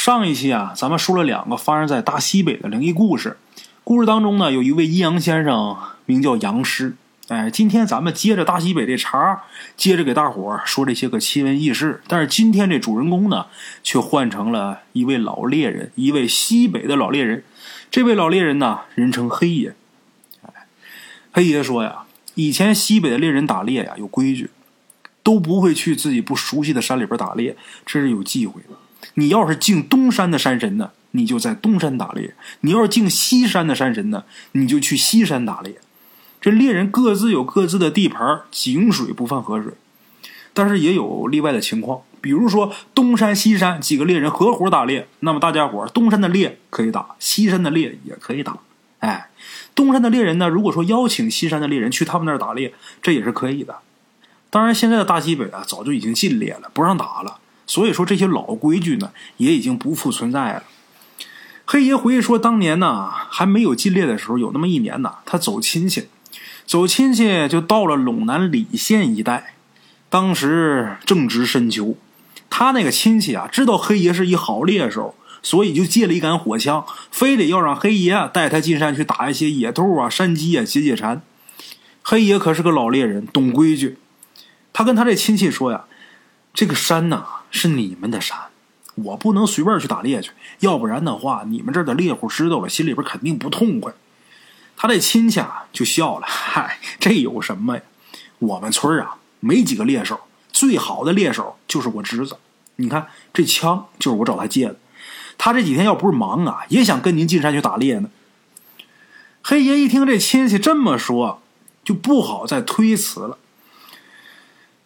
上一期啊，咱们说了两个发生在大西北的灵异故事。故事当中呢，有一位阴阳先生，名叫杨师。哎，今天咱们接着大西北这茬，接着给大伙说这些个奇闻异事。但是今天这主人公呢，却换成了一位老猎人，一位西北的老猎人。这位老猎人呢，人称黑爷。哎，黑爷说呀，以前西北的猎人打猎呀，有规矩，都不会去自己不熟悉的山里边打猎，这是有忌讳的。你要是敬东山的山神呢，你就在东山打猎；你要是敬西山的山神呢，你就去西山打猎。这猎人各自有各自的地盘，井水不犯河水。但是也有例外的情况，比如说东山、西山几个猎人合伙打猎，那么大家伙东山的猎可以打，西山的猎也可以打。哎，东山的猎人呢，如果说邀请西山的猎人去他们那儿打猎，这也是可以的。当然，现在的大西北啊，早就已经禁猎了，不让打了。所以说这些老规矩呢，也已经不复存在了。黑爷回忆说，当年呢还没有禁猎的时候，有那么一年呢，他走亲戚，走亲戚就到了陇南礼县一带。当时正值深秋，他那个亲戚啊，知道黑爷是一好猎手，所以就借了一杆火枪，非得要让黑爷带他进山去打一些野兔啊、山鸡啊，解解馋。黑爷可是个老猎人，懂规矩。他跟他这亲戚说呀：“这个山呐。”是你们的山，我不能随便去打猎去，要不然的话，你们这儿的猎户知道了，心里边肯定不痛快。他这亲戚啊就笑了，嗨，这有什么呀？我们村啊没几个猎手，最好的猎手就是我侄子。你看这枪就是我找他借的，他这几天要不是忙啊，也想跟您进山去打猎呢。黑爷一听这亲戚这么说，就不好再推辞了。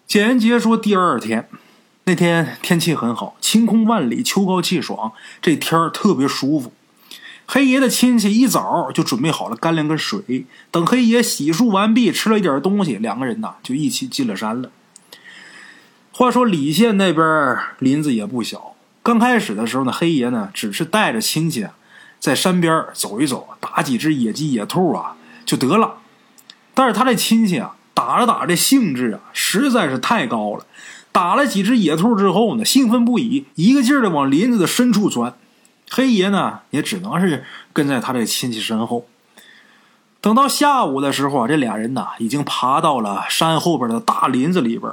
简言杰说，第二天。那天天气很好，晴空万里，秋高气爽，这天儿特别舒服。黑爷的亲戚一早就准备好了干粮跟水，等黑爷洗漱完毕，吃了一点东西，两个人呐就一起进了山了。话说李县那边林子也不小，刚开始的时候呢，黑爷呢只是带着亲戚在山边走一走，打几只野鸡、野兔啊就得了。但是他这亲戚啊，打着打着这兴致啊实在是太高了。打了几只野兔之后呢，兴奋不已，一个劲儿的往林子的深处钻。黑爷呢，也只能是跟在他这亲戚身后。等到下午的时候啊，这俩人呢，已经爬到了山后边的大林子里边。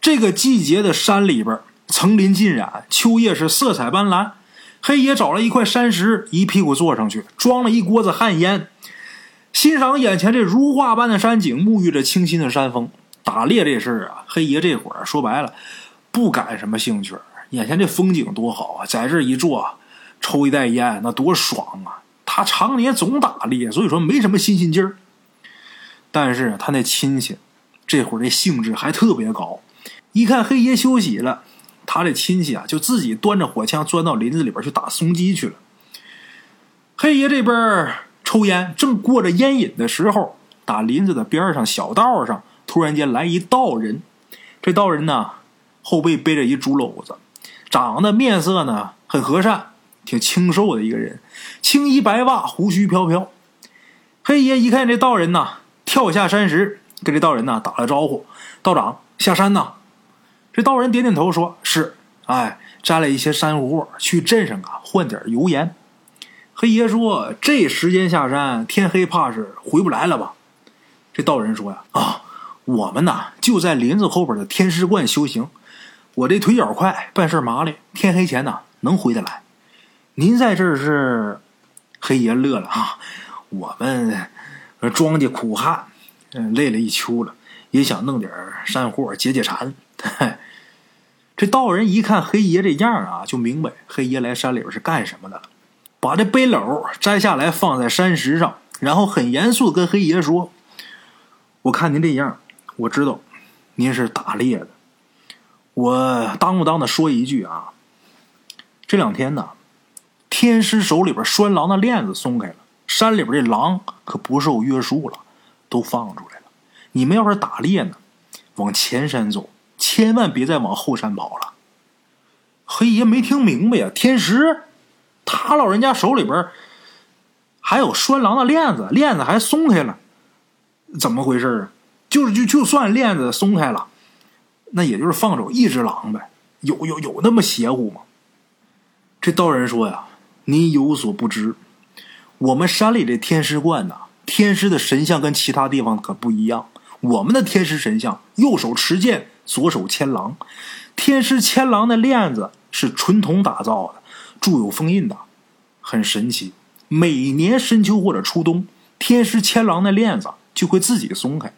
这个季节的山里边，层林尽染，秋叶是色彩斑斓。黑爷找了一块山石，一屁股坐上去，装了一锅子旱烟，欣赏眼前这如画般的山景，沐浴着清新的山风。打猎这事儿啊，黑爷这会儿说白了，不感什么兴趣。眼前这风景多好啊，在这一坐，抽一袋烟，那多爽啊！他常年总打猎，所以说没什么新鲜劲儿。但是他那亲戚这会儿这兴致还特别高，一看黑爷休息了，他这亲戚啊就自己端着火枪钻到林子里边去打松鸡去了。黑爷这边抽烟，正过着烟瘾的时候，打林子的边上小道上。突然间来一道人，这道人呢后背背着一竹篓子，长得面色呢很和善，挺清瘦的一个人，青衣白袜，胡须飘飘。黑爷一看这道人呐，跳下山石，跟这道人呢打了招呼：“道长下山呐。”这道人点点头说：“是。”哎，摘了一些山货去镇上啊换点油盐。黑爷说：“这时间下山，天黑怕是回不来了吧？”这道人说：“呀啊。”我们呐就在林子后边的天师观修行。我这腿脚快，办事麻利，天黑前呢能回得来。您在这儿是？黑爷乐了啊！我们庄稼苦旱，累了一秋了，也想弄点山货解解馋。这道人一看黑爷这样啊，就明白黑爷来山里边是干什么的了。把这背篓摘下来放在山石上，然后很严肃跟黑爷说：“我看您这样。”我知道，您是打猎的。我当不当的说一句啊，这两天呢，天师手里边拴狼的链子松开了，山里边这狼可不受约束了，都放出来了。你们要是打猎呢，往前山走，千万别再往后山跑了。黑爷没听明白呀，天师，他老人家手里边还有拴狼的链子，链子还松开了，怎么回事啊？就是就就算链子松开了，那也就是放走一只狼呗，有有有那么邪乎吗？这道人说呀：“您有所不知，我们山里的天师观呐，天师的神像跟其他地方可不一样。我们的天师神像右手持剑，左手牵狼。天师牵狼的链子是纯铜打造的，铸有封印的，很神奇。每年深秋或者初冬，天师牵狼的链子就会自己松开，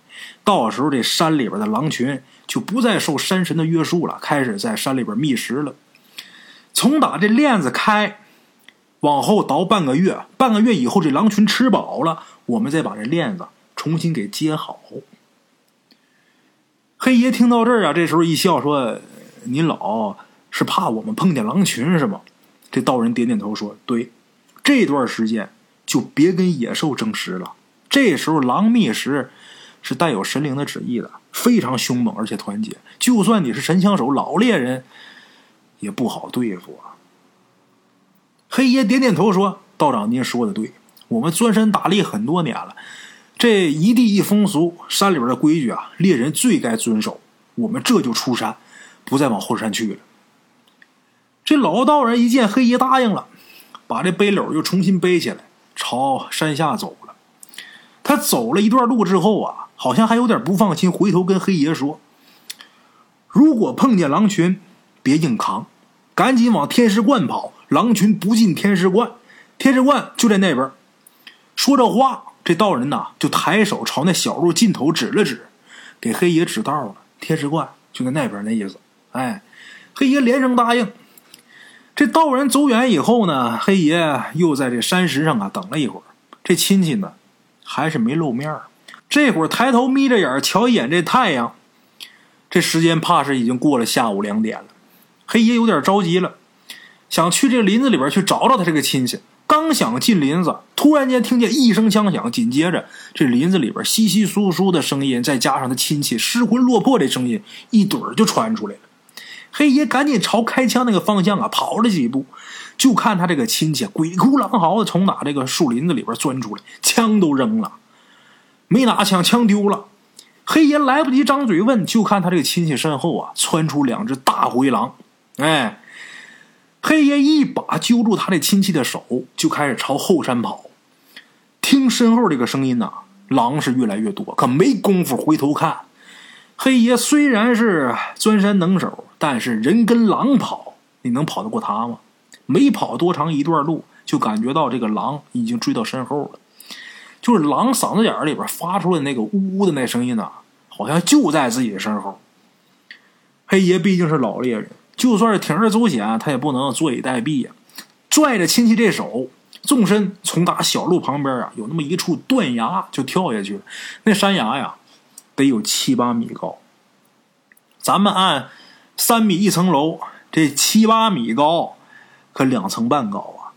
到时候这山里边的狼群就不再受山神的约束了，开始在山里边觅食了。”从打这链子开，往后倒半个月，半个月以后这狼群吃饱了，我们再把这链子重新给接好。黑爷听到这儿啊，这时候一笑说：“您老是怕我们碰见狼群是吗？”这道人点点头说：“对，这段时间就别跟野兽争食了。这时候狼觅食是带有神灵的旨意的，非常凶猛而且团结。就算你是神枪手、老猎人。”也不好对付啊！黑爷点点头说：“道长，您说的对，我们钻山打猎很多年了，这一地一风俗，山里边的规矩啊，猎人最该遵守。我们这就出山，不再往后山去了。”这老道人一见黑爷答应了，把这背篓又重新背起来，朝山下走。他走了一段路之后啊，好像还有点不放心，回头跟黑爷说：“如果碰见狼群。”别硬扛，赶紧往天师观跑。狼群不进天师观，天师观就在那边。说着话，这道人呐就抬手朝那小路尽头指了指，给黑爷指道了。天师观就在那边，那意思。哎，黑爷连声答应。这道人走远以后呢，黑爷又在这山石上啊等了一会儿。这亲戚呢还是没露面儿。这会儿抬头眯着眼瞧一眼这太阳，这时间怕是已经过了下午两点了。黑爷有点着急了，想去这林子里边去找找他这个亲戚。刚想进林子，突然间听见一声枪响，紧接着这林子里边稀稀疏疏的声音，再加上他亲戚失魂落魄的声音，一堆儿就传出来了。黑爷赶紧朝开枪那个方向啊跑了几步，就看他这个亲戚鬼哭狼嚎的从哪这个树林子里边钻出来，枪都扔了，没拿枪，枪丢了。黑爷来不及张嘴问，就看他这个亲戚身后啊窜出两只大灰狼。哎，黑爷一把揪住他这亲戚的手，就开始朝后山跑。听身后这个声音呐，狼是越来越多，可没工夫回头看。黑爷虽然是钻山能手，但是人跟狼跑，你能跑得过他吗？没跑多长一段路，就感觉到这个狼已经追到身后了。就是狼嗓子眼里边发出的那个呜呜的那声音呐，好像就在自己的身后。黑爷毕竟是老猎人。就算是铤而走险，他也不能坐以待毙呀！拽着亲戚这手，纵身从打小路旁边啊，有那么一处断崖就跳下去了。那山崖呀，得有七八米高。咱们按三米一层楼，这七八米高，可两层半高啊，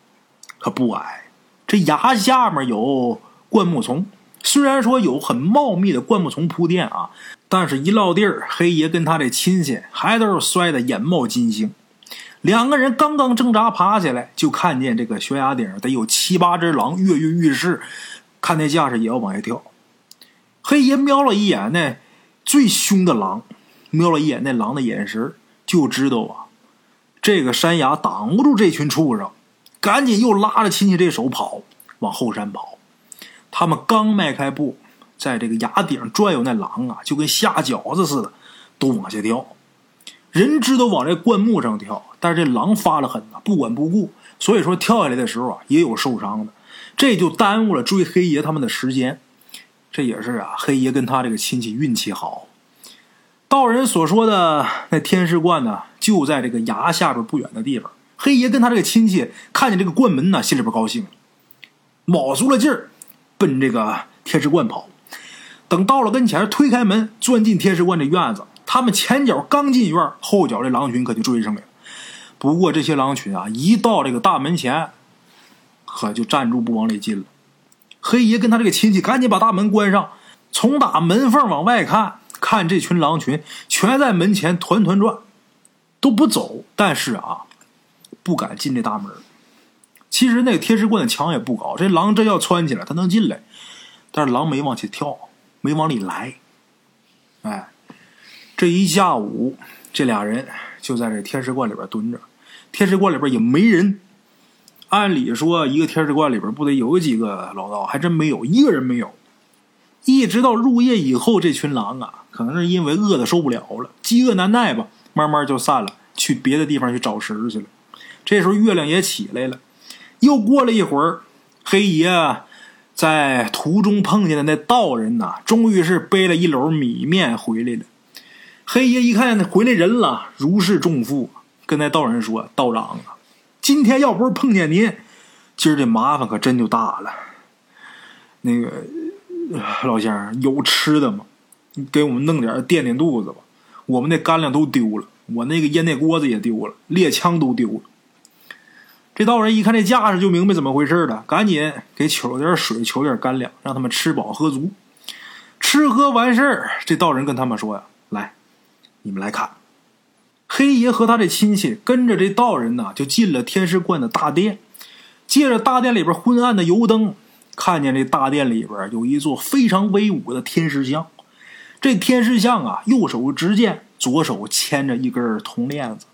可不矮。这崖下面有灌木丛。虽然说有很茂密的灌木丛铺垫啊，但是一落地儿，黑爷跟他这亲戚还都是摔得眼冒金星。两个人刚刚挣扎爬起来，就看见这个悬崖顶得有七八只狼跃跃欲试，看那架势也要往下跳。黑爷瞄了一眼那最凶的狼，瞄了一眼那狼的眼神，就知道啊，这个山崖挡不住这群畜生，赶紧又拉着亲戚这手跑，往后山跑。他们刚迈开步，在这个崖顶转悠，那狼啊，就跟下饺子似的，都往下跳。人知道往这灌木上跳，但是这狼发了狠呐，不管不顾。所以说跳下来的时候啊，也有受伤的，这就耽误了追黑爷他们的时间。这也是啊，黑爷跟他这个亲戚运气好。道人所说的那天师观呢，就在这个崖下边不远的地方。黑爷跟他这个亲戚看见这个灌门呢，心里边高兴，卯足了劲儿。奔这个天师观跑，等到了跟前，推开门，钻进天师观的院子。他们前脚刚进院，后脚这狼群可就追上来了。不过这些狼群啊，一到这个大门前，可就站住不往里进了。黑爷跟他这个亲戚赶紧把大门关上，从打门缝往外看，看这群狼群全在门前团团转，都不走。但是啊，不敢进这大门。其实那个天师观的墙也不高，这狼真要窜起来，它能进来，但是狼没往起跳，没往里来。哎，这一下午，这俩人就在这天师观里边蹲着。天师观里边也没人。按理说，一个天师观里边不得有几个老道，还真没有一个人没有。一直到入夜以后，这群狼啊，可能是因为饿的受不了了，饥饿难耐吧，慢慢就散了，去别的地方去找食去了。这时候月亮也起来了，又过了一会儿，黑爷在途中碰见的那道人呐，终于是背了一篓米面回来了。黑爷一看回来人了，如释重负，跟那道人说：“道长啊。”今天要不是碰见您，今儿这麻烦可真就大了。那个老先生有吃的吗？给我们弄点垫垫肚子吧。我们那干粮都丢了，我那个烟袋锅子也丢了，猎枪都丢了。这道人一看这架势，就明白怎么回事了，赶紧给取点水，取点干粮，让他们吃饱喝足。吃喝完事儿，这道人跟他们说呀：“来，你们来看。”黑爷和他的亲戚跟着这道人呢，就进了天师观的大殿。借着大殿里边昏暗的油灯，看见这大殿里边有一座非常威武的天师像。这天师像啊，右手执剑，左手牵着一根铜链子，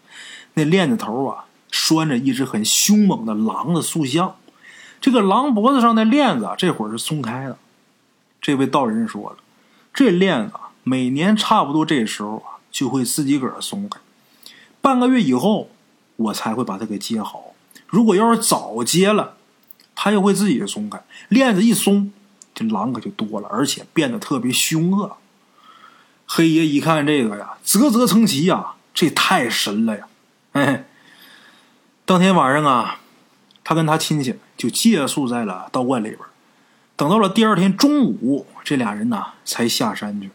那链子头啊拴着一只很凶猛的狼的塑像。这个狼脖子上的链子啊这会儿是松开的。这位道人说了，这链子每年差不多这时候啊就会自己个儿松开。半个月以后，我才会把它给接好。如果要是早接了，它又会自己松开。链子一松，这狼可就多了，而且变得特别凶恶。黑爷一看这个呀，啧啧称奇呀，这太神了呀！哎，当天晚上啊，他跟他亲戚就借宿在了道观里边。等到了第二天中午，这俩人呢才下山去。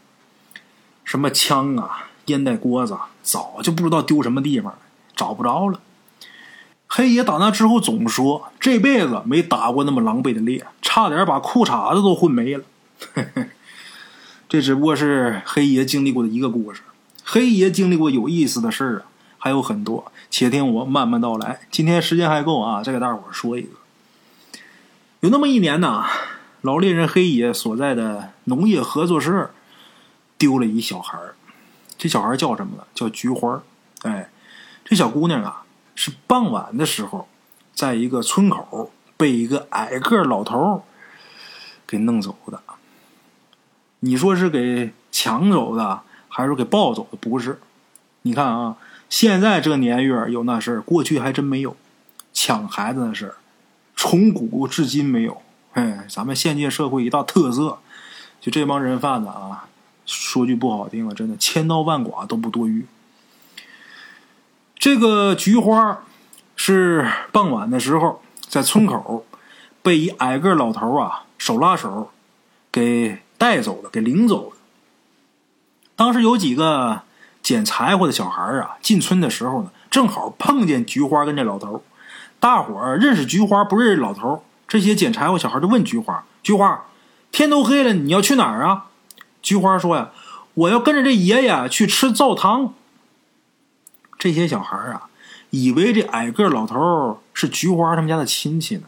什么枪啊？烟袋锅子早就不知道丢什么地方了，找不着了。黑爷打那之后总说这辈子没打过那么狼狈的猎，差点把裤衩子都混没了。这只不过是黑爷经历过的一个故事。黑爷经历过有意思的事儿啊，还有很多，且听我慢慢道来。今天时间还够啊，再给大伙儿说一个。有那么一年呐，老猎人黑爷所在的农业合作社丢了一小孩儿。这小孩叫什么呢？叫菊花。哎，这小姑娘啊，是傍晚的时候，在一个村口被一个矮个老头给弄走的。你说是给抢走的，还是给抱走的？不是。你看啊，现在这年月有那事儿，过去还真没有抢孩子的事儿，从古至今没有。哎，咱们现今社会一大特色，就这帮人贩子啊。说句不好听的，真的千刀万剐都不多余。这个菊花是傍晚的时候在村口被一矮个老头啊手拉手给带走了，给领走了。当时有几个捡柴火的小孩啊进村的时候呢，正好碰见菊花跟这老头。大伙儿认识菊花，不认识老头。这些捡柴火小孩就问菊花：“菊花，天都黑了，你要去哪儿啊？”菊花说呀：“我要跟着这爷爷去吃灶汤。”这些小孩啊，以为这矮个老头是菊花他们家的亲戚呢，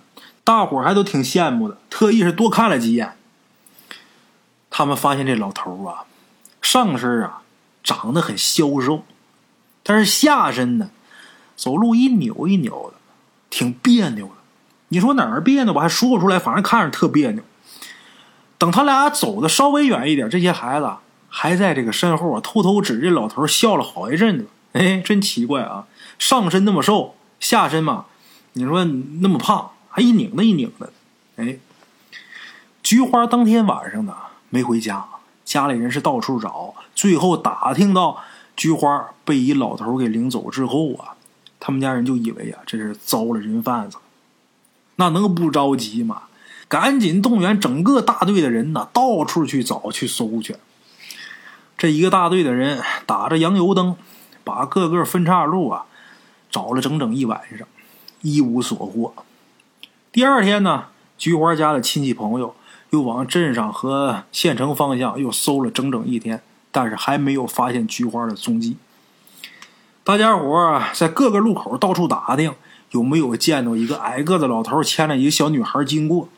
大伙还都挺羡慕的，特意是多看了几眼。他们发现这老头啊，上身啊长得很消瘦，但是下身呢，走路一扭一扭的，挺别扭的。你说哪儿别扭吧，还说不出来，反正看着特别扭。等他俩走的稍微远一点，这些孩子还在这个身后啊，偷偷指着老头笑了好一阵子。哎，真奇怪啊！上身那么瘦，下身嘛，你说那么胖，还一拧的一拧的。哎，菊花当天晚上呢没回家，家里人是到处找，最后打听到菊花被一老头给领走之后啊，他们家人就以为啊这是遭了人贩子，那能不着急吗？赶紧动员整个大队的人呢，到处去找去搜去。这一个大队的人打着洋油灯，把各个分岔路啊找了整整一晚上，一无所获。第二天呢，菊花家的亲戚朋友又往镇上和县城方向又搜了整整一天，但是还没有发现菊花的踪迹。大家伙，在各个路口到处打听，有没有见到一个矮个子老头牵着一个小女孩经过。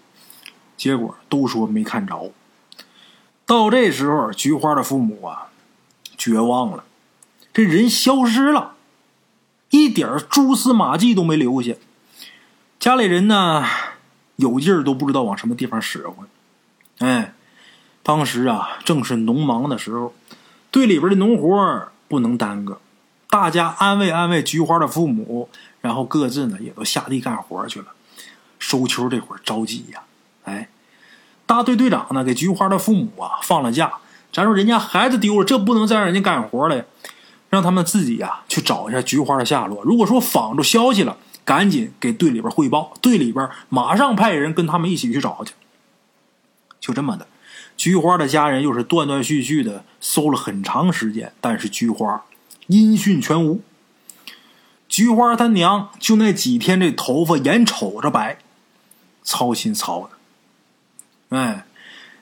结果都说没看着。到这时候，菊花的父母啊，绝望了，这人消失了，一点蛛丝马迹都没留下。家里人呢，有劲儿都不知道往什么地方使唤。哎，当时啊，正是农忙的时候，队里边的农活不能耽搁，大家安慰安慰菊花的父母，然后各自呢也都下地干活去了。收秋这会儿着急呀，哎，大队队长呢给菊花的父母啊放了假，咱说人家孩子丢了，这不能再让人家干活了呀，让他们自己呀去找一下菊花的下落。如果说仿着消息了，赶紧给队里边汇报，队里边马上派人跟他们一起去找去。就这么的，菊花的家人又是断断续续的搜了很长时间，但是菊花音讯全无。菊花他娘就那几天，这头发眼瞅着白，操心操的。哎，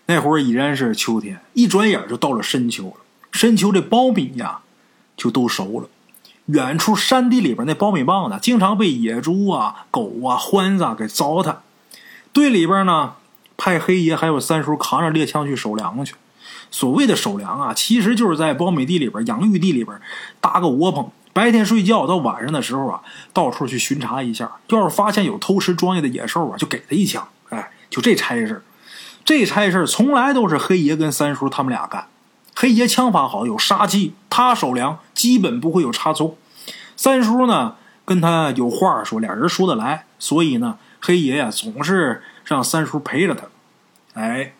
那会儿已然是秋天，一转眼就到了深秋了。深秋这苞米呀，就都熟了。远处山地里边那苞米棒子，经常被野猪啊、狗啊、獾子啊给糟蹋。队里边呢，派黑爷还有三叔扛着猎枪去守粮去。所谓的守粮啊，其实就是在苞米地里边、养育地里边搭个窝棚，白天睡觉，到晚上的时候啊，到处去巡查一下。要是发现有偷吃庄稼的野兽啊，就给他一枪。哎，就这差事这差事从来都是黑爷跟三叔他们俩干。黑爷枪法好，有杀气，他守粮基本不会有差错。三叔呢，跟他有话说，俩人说得来，所以呢，黑爷呀总是让三叔陪着他。哎，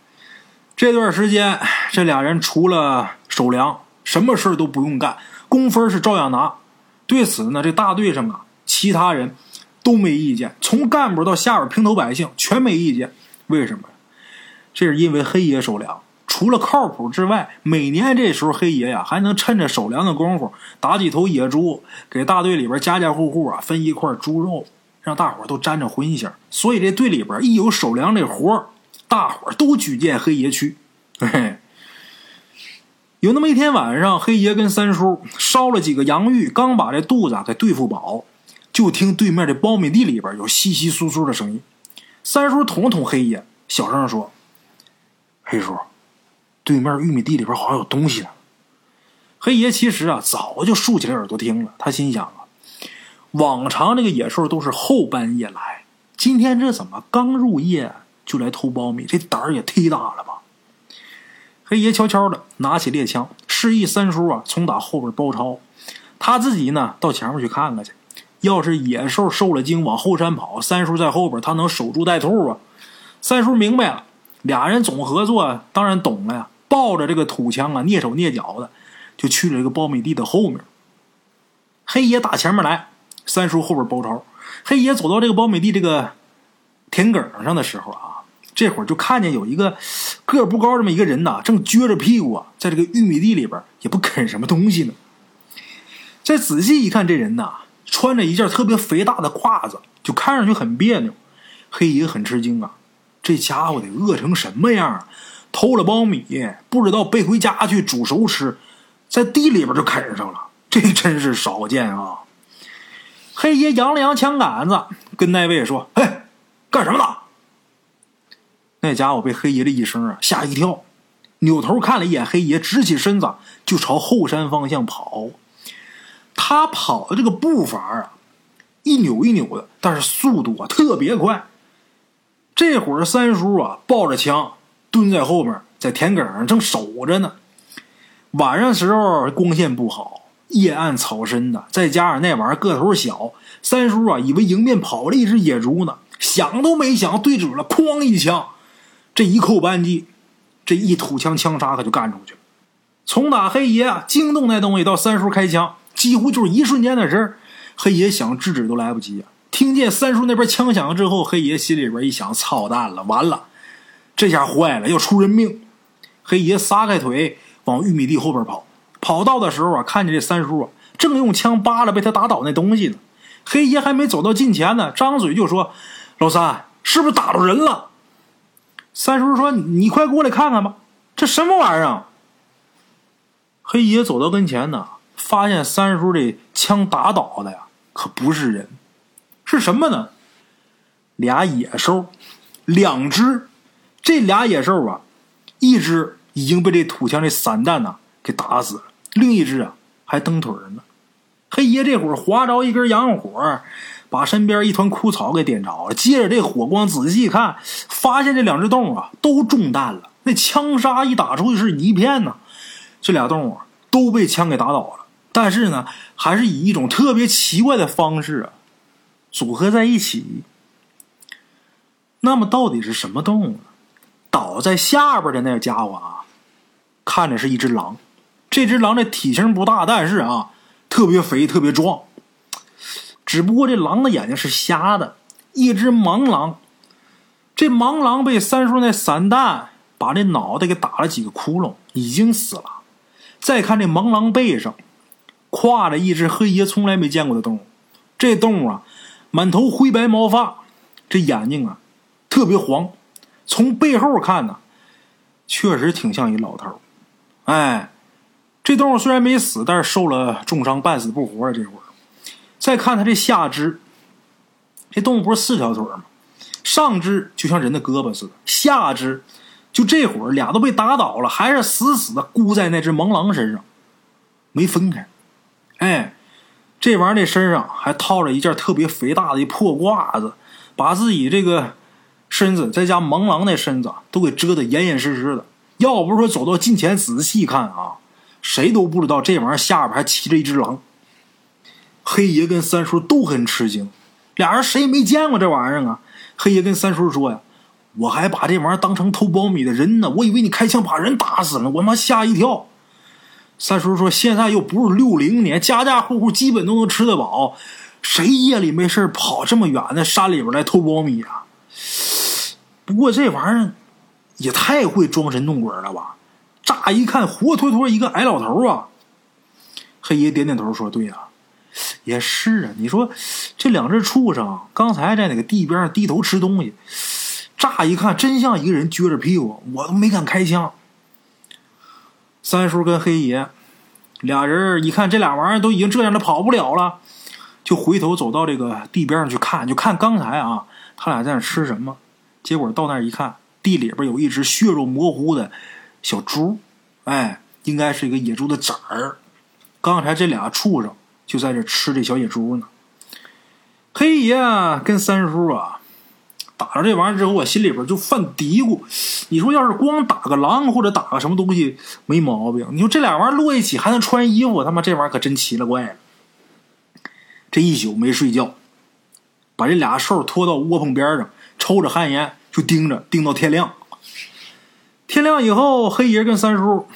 这段时间，这俩人除了守粮，什么事都不用干，工分是照样拿。对此呢，这大队上啊，其他人都没意见，从干部到下边平头百姓全没意见。为什么？这是因为黑爷守粮。除了靠谱之外，每年这时候黑爷呀还能趁着守粮的功夫打几头野猪，给大队里边家家户户啊分一块猪肉，让大伙都沾着荤腥。所以这队里边一有守粮这活大伙都举荐黑爷去。嘿嘿。有那么一天晚上，黑爷跟三叔烧了几个洋芋，刚把这肚子给对付饱，就听对面这苞米地里边有稀稀疏疏的声音。三叔捅了捅黑爷，小声说：“黑叔。”对面玉米地里边好像有东西呢。黑爷其实啊早就竖起了耳朵听了，他心想啊，往常这个野兽都是后半夜来，今天这怎么刚入夜就来偷苞米？这胆儿也忒大了吧！黑爷悄悄的拿起猎枪，示意三叔啊从打后边包抄，他自己呢到前面去看看去。要是野兽受了惊往后山跑，三叔在后边，他能守株待兔啊！三叔明白了，俩人总合作，当然懂了呀。抱着这个土枪啊，蹑手蹑脚的，就去了这个苞米地的后面。黑爷打前面来，三叔后边包抄。黑爷走到这个苞米地这个田埂上的时候啊，这会儿就看见有一个个不高这么一个人呐，正撅着屁股啊，在这个玉米地里边也不啃什么东西呢。再仔细一看，这人呐，穿着一件特别肥大的褂子，就看上去很别扭。黑爷很吃惊啊，这家伙得饿成什么样？偷了苞米，不知道背回家去煮熟吃，在地里边就啃上了，这真是少见啊！黑爷扬了扬枪杆子，跟那位说：“嘿，干什么呢？”那家伙被黑爷的一声啊吓一跳，扭头看了一眼黑爷，直起身子就朝后山方向跑。他跑的这个步伐啊，一扭一扭的，但是速度啊特别快。这会儿三叔啊抱着枪。蹲在后面，在田埂上正守着呢。晚上时候光线不好，夜暗草深的，再加上那玩意儿个头小，三叔啊以为迎面跑了一只野猪呢，想都没想，对准了，哐一枪，这一扣扳机，这一土枪枪杀可就干出去了。从打黑爷啊惊动那东西到三叔开枪，几乎就是一瞬间的事儿。黑爷想制止都来不及啊！听见三叔那边枪响之后，黑爷心里边一想：操蛋了，完了！这下坏了，要出人命！黑爷撒开腿往玉米地后边跑，跑到的时候啊，看见这三叔啊正用枪扒拉被他打倒那东西呢。黑爷还没走到近前呢，张嘴就说：“老三，是不是打着人了？”三叔说：“你快过来看看吧，这什么玩意儿？”黑爷走到跟前呢，发现三叔这枪打倒的呀，可不是人，是什么呢？俩野兽，两只。这俩野兽啊，一只已经被这土枪这散弹呐给打死了，另一只啊还蹬腿呢。黑爷这会儿划着一根洋火，把身边一团枯草给点着了。接着这火光仔细看，发现这两只动物啊都中弹了。那枪杀一打出去是一片呐，这俩动物都被枪给打倒了。但是呢，还是以一种特别奇怪的方式啊组合在一起。那么到底是什么动物呢？倒在下边的那家伙啊，看着是一只狼。这只狼的体型不大，但是啊，特别肥，特别壮。只不过这狼的眼睛是瞎的，一只盲狼。这盲狼被三叔那散弹把这脑袋给打了几个窟窿，已经死了。再看这盲狼背上挎着一只黑爷从来没见过的动物，这动物啊，满头灰白毛发，这眼睛啊特别黄。从背后看呢，确实挺像一老头哎。这动物虽然没死，但是受了重伤，半死不活了。这会儿，再看它这下肢，这动物不是四条腿吗？上肢就像人的胳膊似的，下肢就这会儿俩都被打倒了，还是死死的箍在那只盲狼身上，没分开。哎，这玩意儿这身上还套着一件特别肥大的一破褂子，把自己这个身子再加盲狼那身子都给遮得严严实实的。要不是说走到近前仔细看啊。谁都不知道这玩意儿下边还骑着一只狼。黑爷跟三叔都很吃惊，俩人谁也没见过这玩意儿啊。黑爷跟三叔说呀：“我还把这玩意儿当成偷苞米的人呢，我以为你开枪把人打死了，我妈吓一跳。”三叔说：“现在又不是六零年，家家户户基本都能吃得饱，谁夜里没事跑这么远的山里边来偷苞米啊？不过这玩意儿也太会装神弄鬼了吧！”乍一看，活脱脱一个矮老头啊！黑爷点点头说：“对呀，也是啊。你说这两只畜生刚才在那个地边上低头吃东西，乍一看真像一个人撅着屁股，我都没敢开枪。”三叔跟黑爷俩人一看这俩玩意儿都已经这样了，跑不了了，就回头走到这个地边上去看，就看刚才啊，他俩在那吃什么。结果到那一看，地里边有一只血肉模糊的。小猪，哎，应该是一个野猪的崽儿。刚才这俩畜生就在这吃这小野猪呢。黑爷跟三叔啊，打了这玩意儿之后，我心里边就犯嘀咕：你说要是光打个狼或者打个什么东西没毛病，你说这俩玩意儿摞一起还能穿衣服，他妈这玩意儿可真奇了怪了。这一宿没睡觉，把这俩兽拖到窝棚边上，抽着旱烟就盯着，盯到天亮。天亮以后，黑爷跟三叔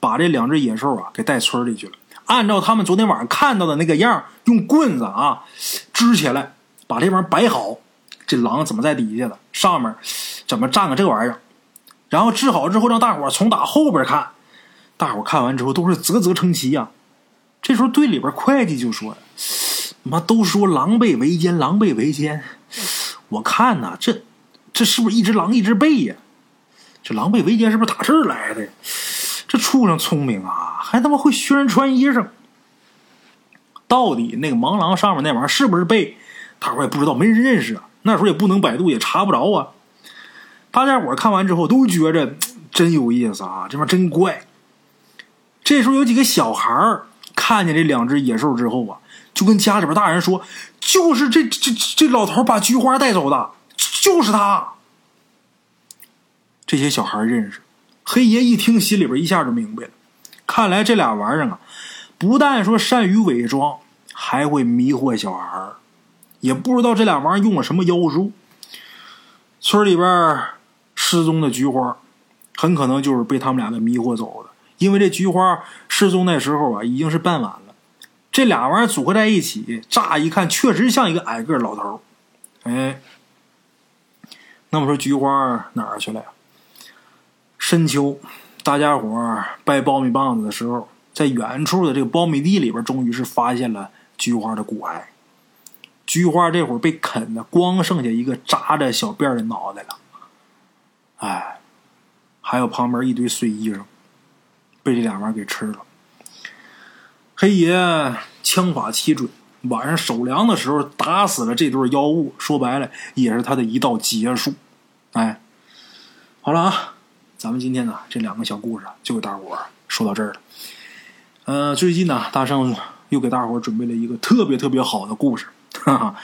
把这两只野兽啊给带村里去了。按照他们昨天晚上看到的那个样，用棍子啊支起来，把这玩意儿摆好。这狼怎么在底下的？上面怎么站个这玩意儿？然后支好之后，让大伙从打后边看。大伙看完之后都是啧啧称奇呀。这时候队里边会计就说：“妈都说狼狈为奸，狼狈为奸。我看呐，这这是不是一只狼一只狈呀？”这狼狈为奸是不是打这儿来的呀？这畜生聪明啊，还他妈会学人穿衣裳。到底那个盲狼上面那玩意儿是不是背？大伙也不知道，没人认识啊。那时候也不能百度，也查不着啊。大家伙看完之后都觉着真有意思啊，这玩意儿真怪。这时候有几个小孩看见这两只野兽之后啊，就跟家里边大人说：“就是这这这老头把菊花带走的，就是他。”这些小孩认识，黑爷一听，心里边一下就明白了。看来这俩玩意儿啊，不但说善于伪装，还会迷惑小孩也不知道这俩玩意儿用了什么妖术。村里边失踪的菊花，很可能就是被他们俩给迷惑走的。因为这菊花失踪那时候啊，已经是傍晚了。这俩玩意儿组合在一起，乍一看确实像一个矮个老头儿哎，那么说菊花哪儿去了呀？深秋，大家伙掰苞米棒子的时候，在远处的这个苞米地里边，终于是发现了菊花的骨骸。菊花这会儿被啃的，光剩下一个扎着小辫的脑袋了。哎，还有旁边一堆碎衣裳，被这俩玩意儿给吃了。黑爷枪法奇准，晚上守粮的时候打死了这对妖物，说白了也是他的一道劫数。哎，好了啊。咱们今天呢，这两个小故事就给大伙儿说到这儿了。呃，最近呢，大圣又给大伙儿准备了一个特别特别好的故事，哈哈，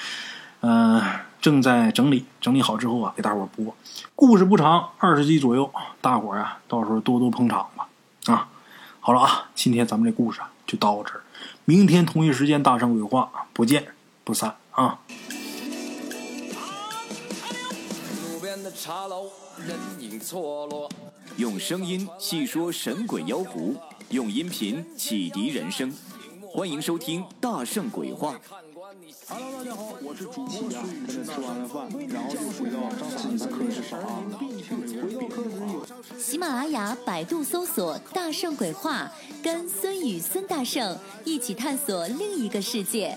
嗯，正在整理，整理好之后啊，给大伙儿播。故事不长，二十集左右，大伙儿啊，到时候多多捧场吧。啊，好了啊，今天咱们这故事就到这儿，明天同一时间大圣鬼话不见不散啊。路边的茶楼，人影错落。用声音细说神鬼妖狐，用音频启迪人生。欢迎收听《大圣鬼话》。Hello，大家好，我是主播孙宇，现在吃完饭，然后回到自己的课室上啊。喜马拉雅、百度搜索“大圣鬼话”，跟孙宇、孙大圣一起探索另一个世界。